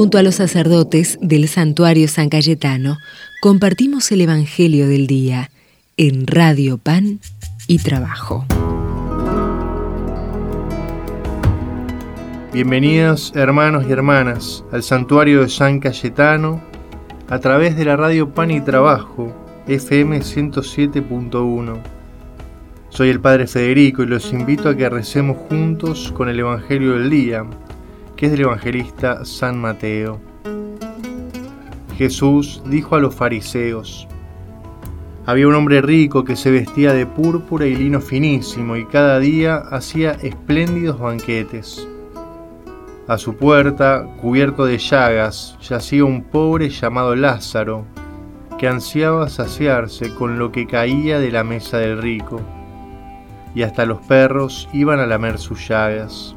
Junto a los sacerdotes del santuario San Cayetano, compartimos el Evangelio del Día en Radio Pan y Trabajo. Bienvenidos hermanos y hermanas al santuario de San Cayetano a través de la radio Pan y Trabajo, FM 107.1. Soy el Padre Federico y los invito a que recemos juntos con el Evangelio del Día, que es del evangelista San Mateo. Jesús dijo a los fariseos, había un hombre rico que se vestía de púrpura y lino finísimo y cada día hacía espléndidos banquetes. A su puerta, cubierto de llagas, yacía un pobre llamado Lázaro, que ansiaba saciarse con lo que caía de la mesa del rico, y hasta los perros iban a lamer sus llagas.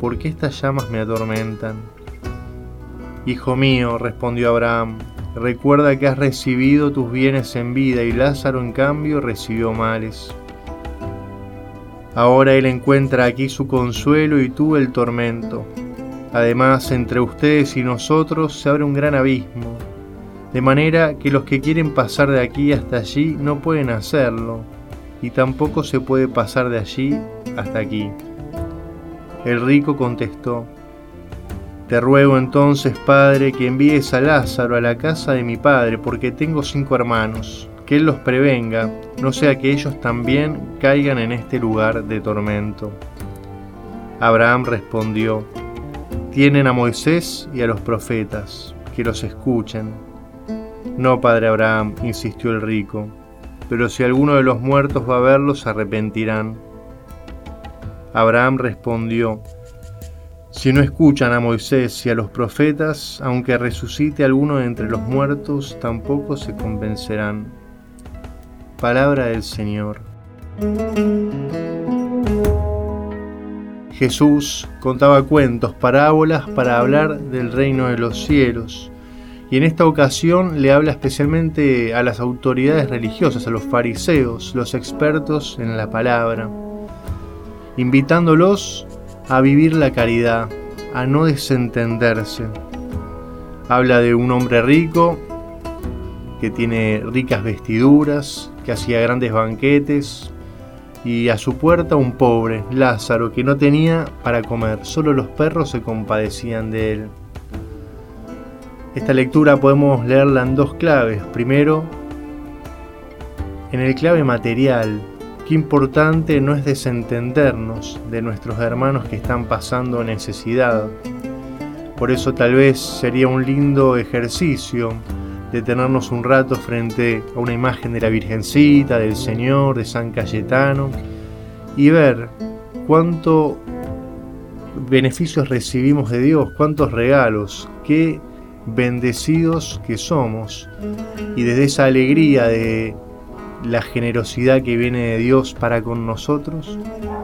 porque estas llamas me atormentan. Hijo mío, respondió Abraham, recuerda que has recibido tus bienes en vida y Lázaro en cambio recibió males. Ahora él encuentra aquí su consuelo y tú el tormento. Además, entre ustedes y nosotros se abre un gran abismo de manera que los que quieren pasar de aquí hasta allí no pueden hacerlo, y tampoco se puede pasar de allí hasta aquí. El rico contestó, Te ruego entonces, Padre, que envíes a Lázaro a la casa de mi Padre, porque tengo cinco hermanos, que él los prevenga, no sea que ellos también caigan en este lugar de tormento. Abraham respondió, Tienen a Moisés y a los profetas, que los escuchen. No, padre Abraham, insistió el rico, pero si alguno de los muertos va a verlos, se arrepentirán. Abraham respondió, si no escuchan a Moisés y a los profetas, aunque resucite alguno de entre los muertos, tampoco se convencerán. Palabra del Señor. Jesús contaba cuentos, parábolas para hablar del reino de los cielos y en esta ocasión le habla especialmente a las autoridades religiosas, a los fariseos, los expertos en la palabra, invitándolos a vivir la caridad, a no desentenderse. Habla de un hombre rico que tiene ricas vestiduras, que hacía grandes banquetes, y a su puerta un pobre, Lázaro, que no tenía para comer, solo los perros se compadecían de él. Esta lectura podemos leerla en dos claves. Primero, en el clave material, qué importante no es desentendernos de nuestros hermanos que están pasando necesidad. Por eso tal vez sería un lindo ejercicio detenernos un rato frente a una imagen de la Virgencita, del Señor, de San Cayetano y ver cuánto beneficios recibimos de Dios, cuántos regalos, qué bendecidos que somos y desde esa alegría de la generosidad que viene de Dios para con nosotros,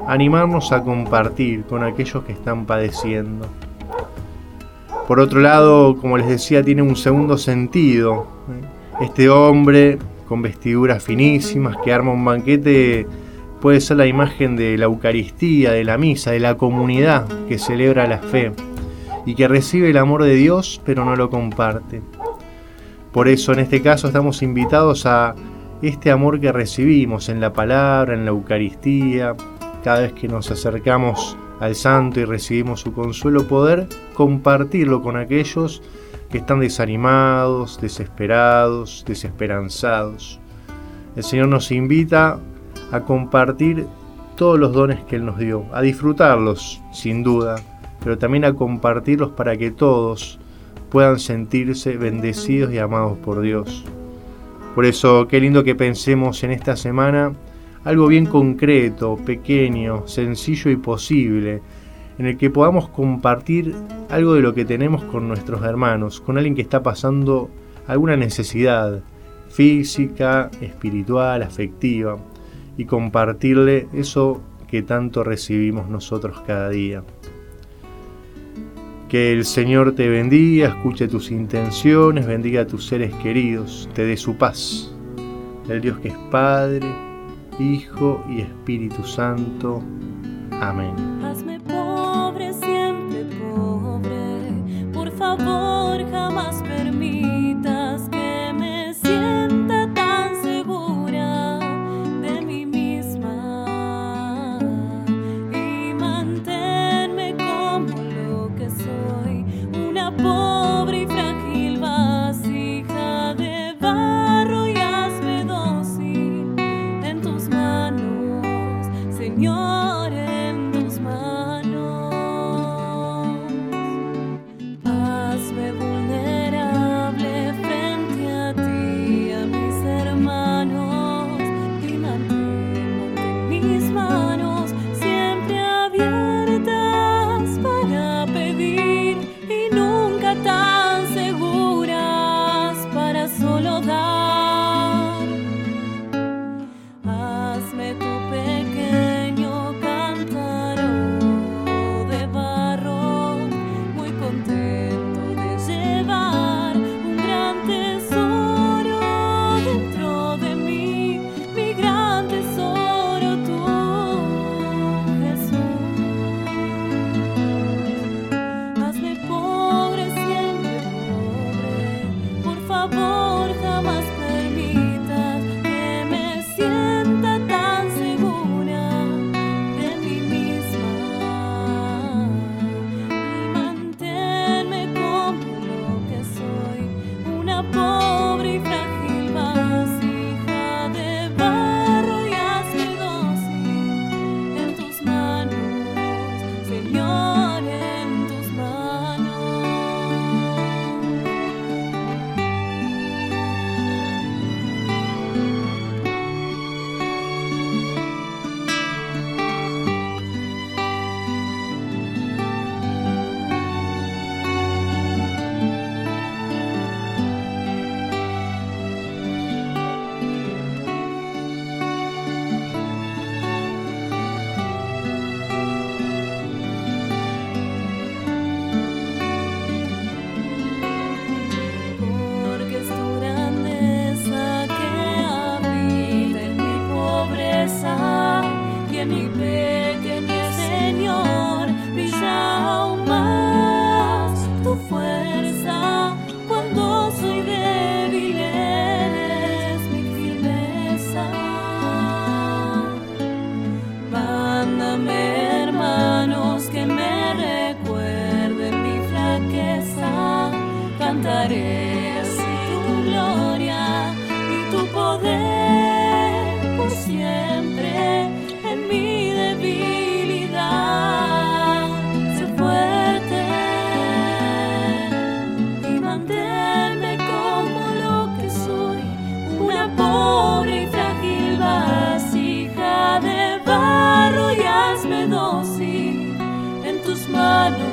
animarnos a compartir con aquellos que están padeciendo. Por otro lado, como les decía, tiene un segundo sentido. Este hombre con vestiduras finísimas que arma un banquete puede ser la imagen de la Eucaristía, de la misa, de la comunidad que celebra la fe y que recibe el amor de Dios pero no lo comparte. Por eso en este caso estamos invitados a este amor que recibimos en la palabra, en la Eucaristía, cada vez que nos acercamos al Santo y recibimos su consuelo, poder compartirlo con aquellos que están desanimados, desesperados, desesperanzados. El Señor nos invita a compartir todos los dones que Él nos dio, a disfrutarlos, sin duda, pero también a compartirlos para que todos puedan sentirse bendecidos y amados por Dios. Por eso, qué lindo que pensemos en esta semana algo bien concreto, pequeño, sencillo y posible, en el que podamos compartir algo de lo que tenemos con nuestros hermanos, con alguien que está pasando alguna necesidad física, espiritual, afectiva, y compartirle eso que tanto recibimos nosotros cada día. Que el Señor te bendiga, escuche tus intenciones, bendiga a tus seres queridos, te dé su paz. El Dios que es Padre, Hijo y Espíritu Santo. Amén. manos.